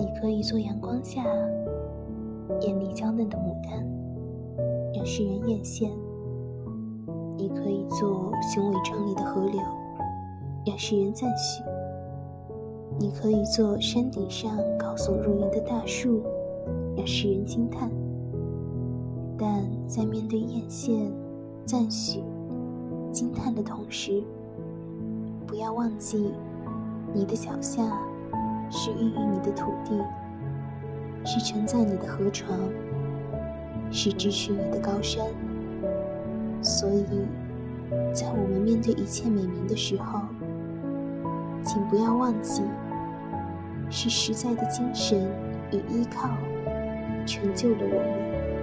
你可以做阳光下艳丽娇嫩的牡丹，让世人艳羡；你可以做雄伟壮丽的河流，让世人赞许；你可以做山顶上高耸入云的大树，让世人惊叹。但在面对艳羡、赞许、惊叹的同时，不要忘记，你的脚下是孕育你的土地，是承载你的河床，是支持你的高山。所以，在我们面对一切美名的时候，请不要忘记，是实在的精神与依靠成就了我们。